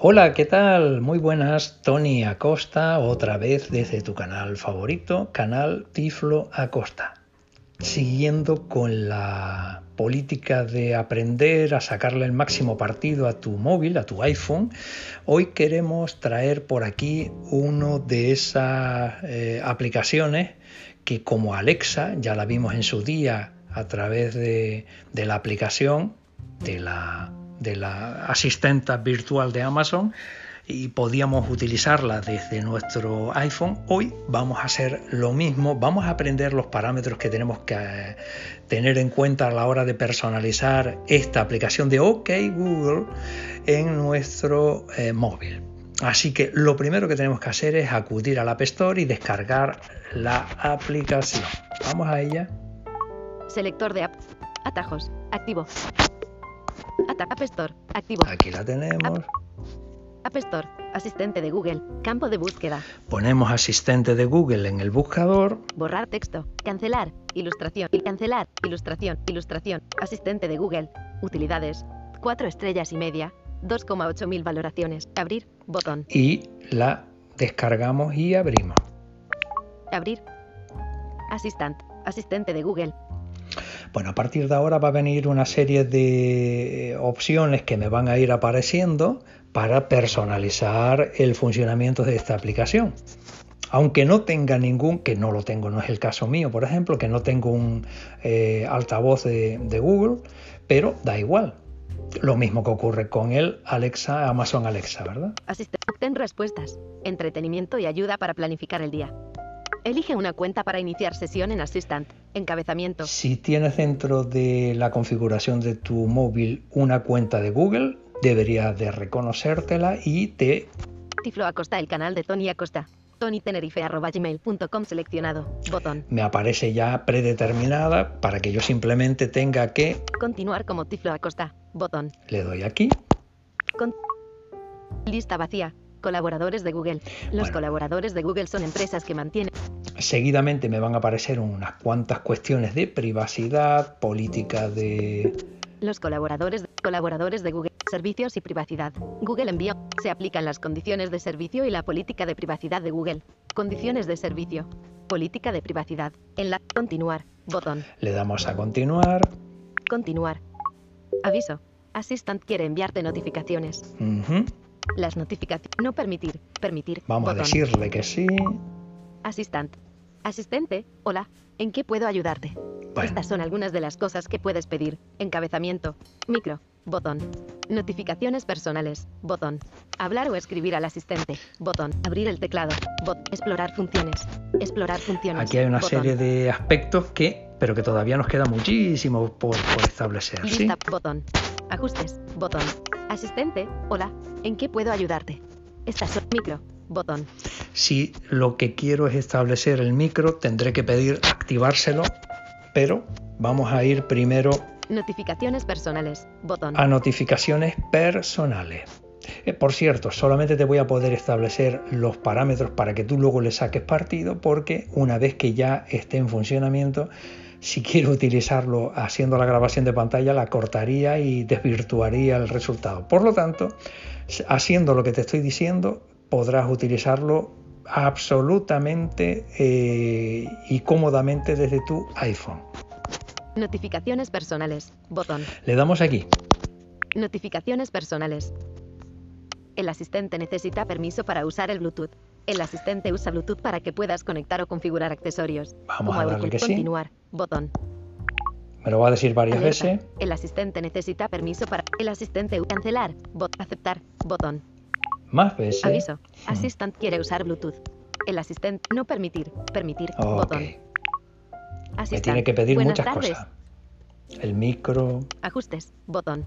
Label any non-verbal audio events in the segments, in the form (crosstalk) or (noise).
Hola, ¿qué tal? Muy buenas, Tony Acosta, otra vez desde tu canal favorito, canal Tiflo Acosta. Siguiendo con la política de aprender a sacarle el máximo partido a tu móvil, a tu iPhone, hoy queremos traer por aquí uno de esas eh, aplicaciones que como Alexa, ya la vimos en su día a través de, de la aplicación de la de la asistenta virtual de Amazon y podíamos utilizarla desde nuestro iPhone. Hoy vamos a hacer lo mismo, vamos a aprender los parámetros que tenemos que eh, tener en cuenta a la hora de personalizar esta aplicación de OK Google en nuestro eh, móvil. Así que lo primero que tenemos que hacer es acudir al App Store y descargar la aplicación. Vamos a ella. Selector de app. Atajos. Activo. App Store. Activo. Aquí la tenemos. App Store. Asistente de Google. Campo de búsqueda. Ponemos asistente de Google en el buscador. Borrar texto. Cancelar. Ilustración. Cancelar. Ilustración. Ilustración. Asistente de Google. Utilidades. 4 estrellas y media. 2,8 mil valoraciones. Abrir. Botón. Y la descargamos y abrimos. Abrir. Asistant. Asistente de Google. Bueno, a partir de ahora va a venir una serie de opciones que me van a ir apareciendo para personalizar el funcionamiento de esta aplicación. Aunque no tenga ningún, que no lo tengo, no es el caso mío, por ejemplo, que no tengo un eh, altavoz de, Google, pero da igual, lo mismo que ocurre con el Alexa, Amazon Alexa, ¿verdad? Asistente, obtén respuestas, entretenimiento y ayuda para planificar el día. Elige una cuenta para iniciar sesión en Assistant. Encabezamiento. Si tienes dentro de la configuración de tu móvil una cuenta de Google, debería de reconocértela y te... Tiflo Acosta, el canal de Tony Acosta. tonytenerife.gmail.com seleccionado. Botón. Me aparece ya predeterminada para que yo simplemente tenga que... Continuar como Tiflo Acosta. Botón. Le doy aquí. Con... Lista vacía. Colaboradores de Google. Los Bueno. colaboradores de Google son empresas que mantienen Seguidamente me van a aparecer unas cuantas cuestiones de privacidad, política de... los colaboradores de, colaboradores de Google. Servicios y privacidad. Google envía. Se aplican las condiciones de servicio y la política de privacidad de Google. Condiciones de servicio. Política de privacidad. En la continuar. Botón. Le damos a continuar. Continuar. Aviso. Assistant quiere enviarte notificaciones. Ujú. Las notificaciones. No permitir. Permitir. Vamos Botón. a decirle que sí. Assistant. Asistente. Hola. ¿En qué puedo ayudarte? Bueno. Estas son algunas de las cosas que puedes pedir. Encabezamiento. Micro. Botón. Notificaciones personales. Botón. Hablar o escribir al asistente. Botón. Abrir el teclado. Bot. Explorar funciones. Explorar funciones. Aquí hay una Botón. serie de aspectos que, pero que todavía nos queda muchísimo por, por establecer. ¿sí? Botón. Ajustes. Botón. Asistente. Hola. ¿En qué puedo ayudarte? Estas son micro. Botón. Si lo que quiero es establecer el micro, tendré que pedir activárselo, pero vamos a ir primero Notificaciones personales. Botón. a notificaciones personales. Eh, por cierto, solamente te voy a poder establecer los parámetros para que tú luego le saques partido, porque una vez que ya esté en funcionamiento, si quiero utilizarlo haciendo la grabación de pantalla, la cortaría y desvirtuaría el resultado. Por lo tanto, haciendo lo que te estoy diciendo, podrás utilizarlo absolutamente eh, y cómodamente desde tu iPhone. Notificaciones personales. Botón. Le damos aquí. Notificaciones personales. El asistente necesita permiso para usar el Bluetooth. El asistente usa Bluetooth para que puedas conectar o configurar accesorios. Vamos como a darle que sí. Continuar. Botón. Me lo va a decir varias Alerta. veces. El asistente necesita permiso para. El asistente. Cancelar. Bot. Aceptar. Botón. Más veces. Aviso. Hmm. Assistant quiere usar Bluetooth. El asistente. No permitir. Permitir. Ok. Botón. Me Assistant. tiene que pedir Buenas muchas tardes. cosas. El micro. Ajustes. Botón.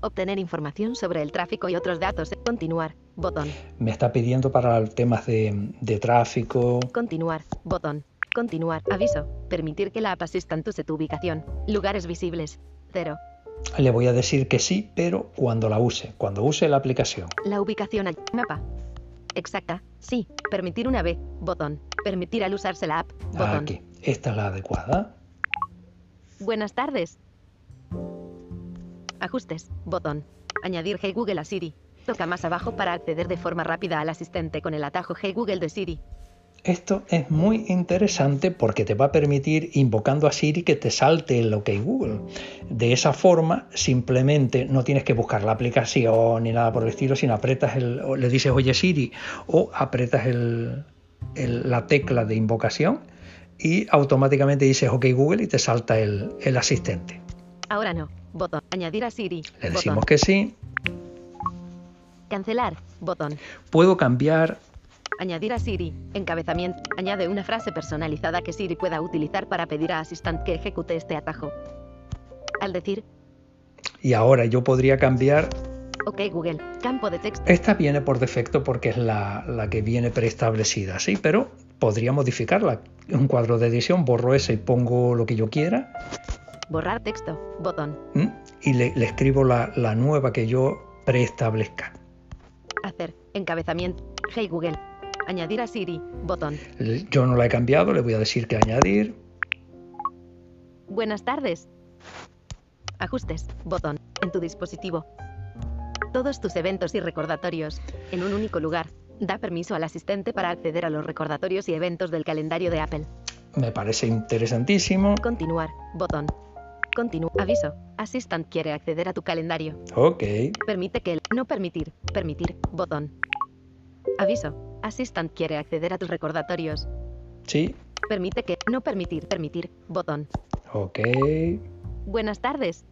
Obtener información sobre el tráfico y otros datos. Continuar. Botón. Me está pidiendo para temas de, de tráfico. Continuar. Botón. Continuar. Aviso. Permitir que la app Assistant use tu ubicación. Lugares visibles. 0. Le voy a decir que sí, pero cuando la use, cuando use la aplicación. La ubicación al mapa. Exacta. Sí. Permitir una B. Botón. Permitir al usarse la app. Botón. Aquí. Esta es la adecuada. Buenas tardes. Ajustes. Botón. Añadir Hey Google a Siri. Toca más abajo para acceder de forma rápida al asistente con el atajo Hey Google de Siri. Esto es muy interesante porque te va a permitir, invocando a Siri, que te salte el OK Google. De esa forma, simplemente no tienes que buscar la aplicación ni nada por el estilo, sino apretas el, o le dices Oye Siri o apretas el, el- la tecla de invocación y automáticamente dices OK Google y te salta el, el asistente. Ahora no. Botón. Añadir a Siri. Le Botón. decimos que sí. Cancelar. Botón. Puedo cambiar Añadir a Siri. Encabezamiento. Añade una frase personalizada que Siri pueda utilizar para pedir a Assistant que ejecute este atajo. Al decir, y ahora yo podría cambiar OK Google, campo de texto. Esta viene por defecto porque es la, la que viene preestablecida, sí, pero podría modificarla. Un cuadro de edición, borro ese y pongo lo que yo quiera Borrar texto. Botón. ¿m? y le, le escribo la, la nueva que yo preestablezca. Hacer. Encabezamiento. Hey Google. Añadir a Siri. Botón. Yo no la he cambiado, le voy a decir que añadir. Buenas tardes. Ajustes. Botón. En tu dispositivo. Todos tus eventos y recordatorios. En un único lugar. Da permiso al asistente para acceder a los recordatorios y eventos del calendario de Apple. Me parece interesantísimo. Continuar. Botón. Continúa. Aviso. Assistant quiere acceder a tu calendario. Ok, Permite que el no permitir. Permitir. Botón. Aviso. Assistant quiere acceder a tus recordatorios. sí, Permite que no permitir. Permitir. Botón. ok, Buenas tardes.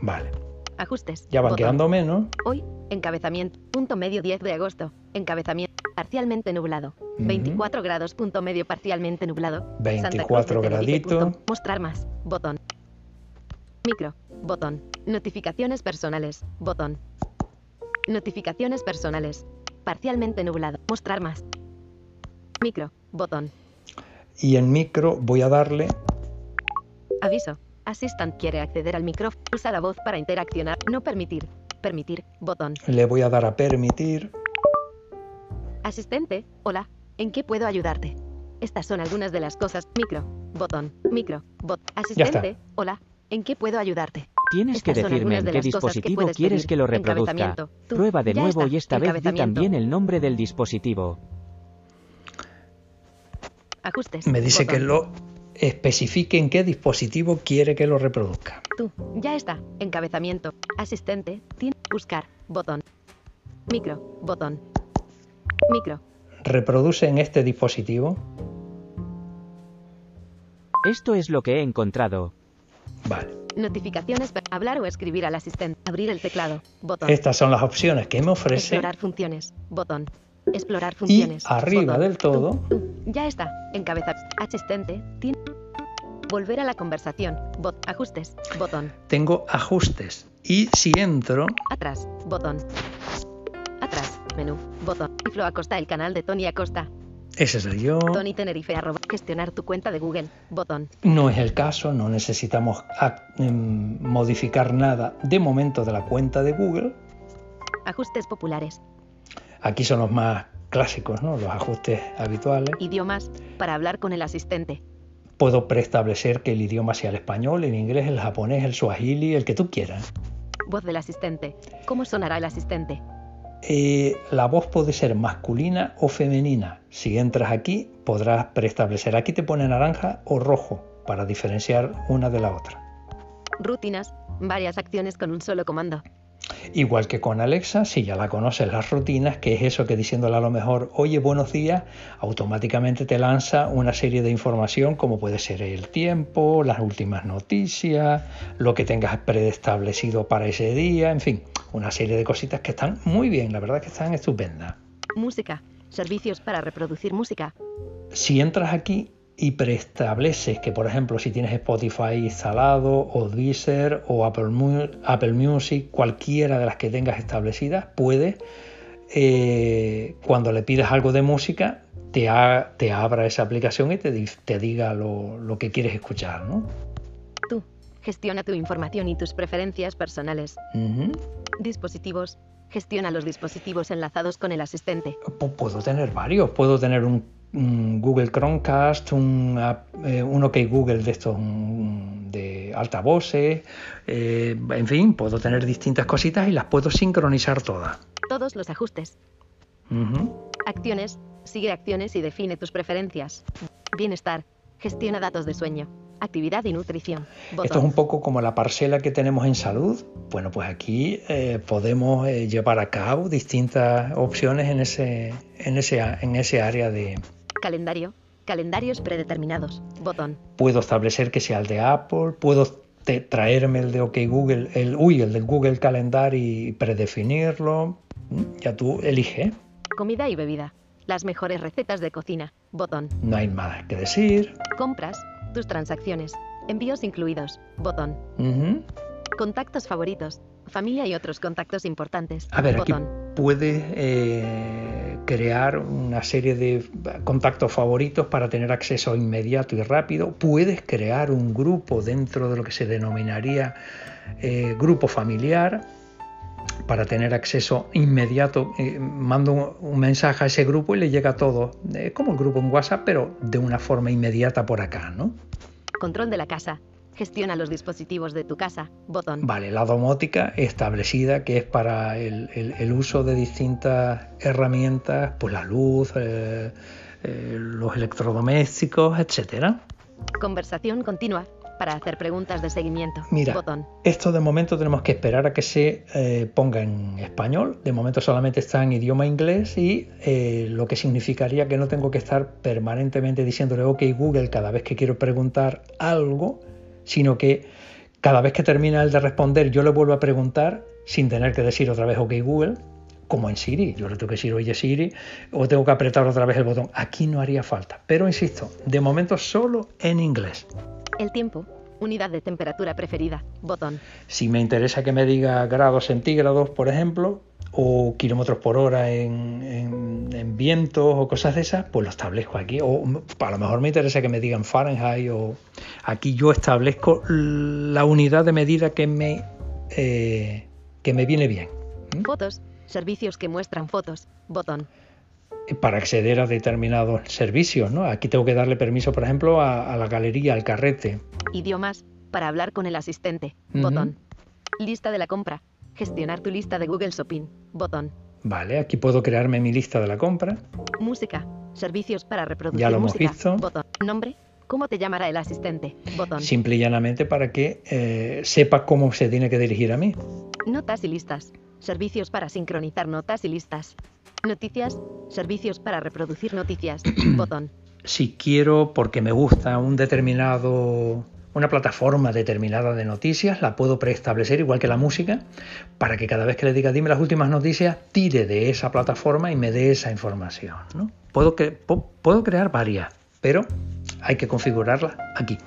vale. Ajustes. Ya van Botón. quedando menos. Hoy, encabezamiento, punto medio 10 de agosto, encabezamiento, parcialmente nublado, 24 grados, punto medio parcialmente nublado, Santa Cruz de 24 Tenerife, punto. graditos. mostrar más, botón, micro, botón, notificaciones personales, botón, notificaciones personales, parcialmente nublado, mostrar más, micro, botón, Y en micro voy a darle. Aviso, Assistant quiere acceder al micrófono, usa la voz para interaccionar, no permitir, permitir, botón. le voy a dar a permitir. Asistente, hola, ¿en qué puedo ayudarte? Estas son algunas de las cosas. Micro, botón, micro, bot. Asistente, hola, ¿en qué puedo ayudarte? Tienes que Estas decirme en de qué que dispositivo quieres pedir. que lo reproduzca. Prueba de Ya nuevo está. y esta vez di también el nombre del dispositivo. Ajustes. Me dice botón. que lo especifique en qué dispositivo quiere que lo reproduzca. Tú, ya está. Encabezamiento. Asistente, tin, buscar, botón. Micro, botón. Micro, Reproduce en este dispositivo. Esto es lo que he encontrado. Vale. Notificaciones, per- hablar o escribir al asistente, abrir el teclado, botón. Estas son las opciones que me ofrece. Explorar funciones, botón. Explorar Y funciones. arriba botón. del todo ya está. Encabezar. Asistente. Volver a la conversación. Bot. Ajustes. Botón. tengo ajustes. Y si entro, Atrás. Botón. Atrás. Menú. Botón. Tiflo Acosta, el canal de Tony Acosta. Ese soy yo. Tony Tenerife. Arroba. Gestionar tu cuenta de Google. Botón. No es el caso, no necesitamos em, modificar nada de momento de la cuenta de Google. Ajustes populares. Aquí son los más clásicos, ¿no? los ajustes habituales. Idiomas. Para hablar con el asistente. Puedo preestablecer que el idioma sea el español, el inglés, el japonés, el swahili, el que tú quieras. Voz del asistente. ¿Cómo sonará el asistente? Eh, la voz puede ser masculina o femenina. Si entras aquí, podrás preestablecer. Aquí te pone naranja o rojo para diferenciar una de la otra. Rutinas. Varias acciones con un solo comando. Igual que con Alexa, si ya la conoces las rutinas, que es eso que diciéndole a lo mejor, oye, buenos días, automáticamente te lanza una serie de información como puede ser el tiempo, las últimas noticias, lo que tengas preestablecido para ese día, en fin, una serie de cositas que están muy bien, la verdad que están estupendas. Música. Servicios para reproducir música. Si entras aquí y preestableces que, por ejemplo, si tienes Spotify instalado o Deezer o Apple, Apple Music, cualquiera de las que tengas establecidas, puedes, eh, cuando le pidas algo de música, te, ha- te abra esa aplicación y te, te diga lo, lo que quieres escuchar. ¿no? Gestiona tu información y tus preferencias personales. Dispositivos. Gestiona los dispositivos enlazados con el asistente. Pu- Puedo tener varios, puedo tener un, un Google Chromecast, un, eh, un OK Google de estos de altavoces, eh, en fin, puedo tener distintas cositas y las puedo sincronizar todas. Todos los ajustes. Acciones. Sigue acciones y define tus preferencias. Bienestar. Gestiona datos de sueño. Actividad y nutrición. Esto es un poco como la parcela que tenemos en salud. Bueno, pues aquí eh, podemos eh, llevar a cabo distintas opciones en ese, en ese, en ese área de... Calendario. Calendarios predeterminados. Botón. Puedo establecer que sea el de Apple. Puedo traerme el de OK Google, el, uy, el de Google Calendar y predefinirlo. Mm, ya tú elige. Comida y bebida. Las mejores recetas de cocina. Botón. No hay nada que decir. Compras. Tus transacciones. Envíos incluidos. Botón. Contactos favoritos. Familia y otros contactos importantes. A ver, aquí puedes eh, crear una serie de contactos favoritos para tener acceso inmediato y rápido. Puedes crear un grupo dentro de lo que se denominaría eh, grupo familiar para tener acceso inmediato. Eh, mando un, mensaje a ese grupo y le llega todo, eh, como el grupo en WhatsApp, pero de una forma inmediata por acá, ¿no? Control de la casa. Gestiona los dispositivos de tu casa. Botón. Vale, la domótica establecida que es para el, uso de distintas herramientas, pues la luz, eh, los electrodomésticos, etcétera. Conversación continua para hacer preguntas de seguimiento. Mira, esto de momento tenemos que esperar a que se eh, ponga en español. De momento solamente está en idioma inglés y eh, lo que significaría que no tengo que estar permanentemente diciéndole OK Google cada vez que quiero preguntar algo, sino que cada vez que termina el de responder yo le vuelvo a preguntar sin tener que decir otra vez OK Google como en Siri. Yo le tengo que decir, oye Siri, o tengo que apretar otra vez el botón. Aquí no haría falta. Pero insisto, de momento solo en inglés. El tiempo. Unidad de temperatura preferida. Botón. Si me interesa que me diga grados centígrados, por ejemplo, o kilómetros por hora en, en, vientos o cosas de esas, pues lo establezco aquí. O a lo mejor me interesa que me digan Fahrenheit o aquí yo establezco la unidad de medida que me, eh, que me viene bien. ¿Mm? Fotos. Servicios que muestran fotos. Botón para acceder a determinados servicios. ¿no? Aquí tengo que darle permiso, por ejemplo, a, la galería, al carrete. Idiomas, para hablar con el asistente. Botón. Lista de la compra. Gestionar tu lista de Google Shopping. Botón. Vale, aquí puedo crearme mi lista de la compra. Música. Servicios para reproducir ya lo música. Hemos visto. Botón. Nombre. ¿Cómo te llamará el asistente? Botón. Simple y llanamente para que eh, sepa cómo se tiene que dirigir a mí. Notas y listas. Servicios para sincronizar notas y listas. Noticias, servicios para reproducir noticias. (clears throat) Botón. Si quiero, porque me gusta un determinado, una plataforma determinada de noticias, la puedo preestablecer igual que la música, para que cada vez que le diga dime las últimas noticias, tire de esa plataforma y me dé esa información. ¿no? Puedo, puedo crear varias, pero hay que configurarla aquí.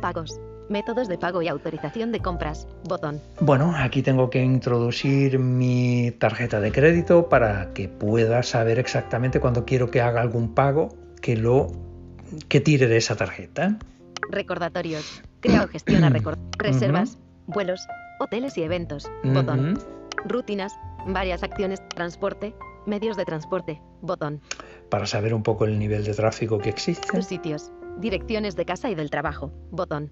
Pagos. Métodos de pago y autorización de compras. Botón. Bueno, aquí tengo que introducir mi tarjeta de crédito para que pueda saber exactamente cuando quiero que haga algún pago que lo que tire de esa tarjeta. Recordatorios. Crea o gestiona (clears throat) reservas, vuelos, hoteles y eventos. Botón. Rutinas, varias acciones, transporte, medios de transporte. Botón. Para saber un poco el nivel de tráfico que existe. sitios. Direcciones de casa y del trabajo. Botón.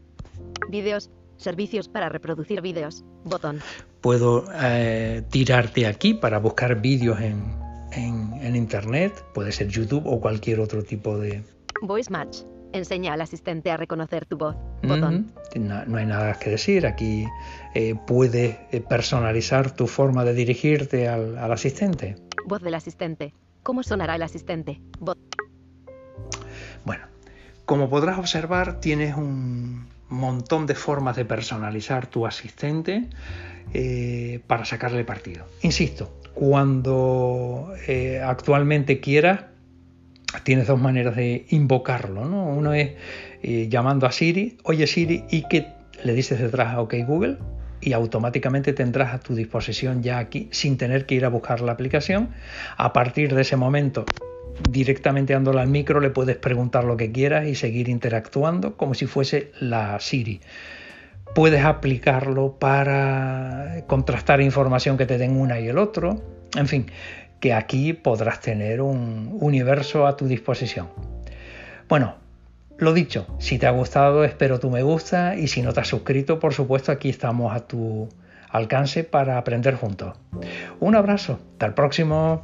Vídeos, servicios para reproducir vídeos, botón. Puedo eh, tirarte aquí para buscar vídeos en, en, internet, puede ser YouTube o cualquier otro tipo de... Voice Match. Enseña al asistente a reconocer tu voz. Botón. no, hay nada que decir. Aquí eh, puedes eh, personalizar tu forma de dirigirte al, al, asistente. Voz del asistente. ¿Cómo sonará el asistente? Bot. Bueno, como podrás observar, tienes un, montón de formas de personalizar tu asistente eh, para sacarle partido. Insisto, cuando eh, actualmente quieras, tienes dos maneras de invocarlo. ¿no? Uno es eh, llamando a Siri, oye Siri, y que le dices detrás a OK Google y automáticamente tendrás a tu disposición ya aquí sin tener que ir a buscar la aplicación. A partir de ese momento directamente dándole al micro le puedes preguntar lo que quieras y seguir interactuando como si fuese la Siri. Puedes aplicarlo para contrastar información que te den una y el otro. En fin, que aquí podrás tener un universo a tu disposición. Bueno, Lo dicho, si te ha gustado espero tu me gusta y si no te has suscrito, por supuesto aquí estamos a tu alcance para aprender juntos. Un abrazo, hasta el próximo.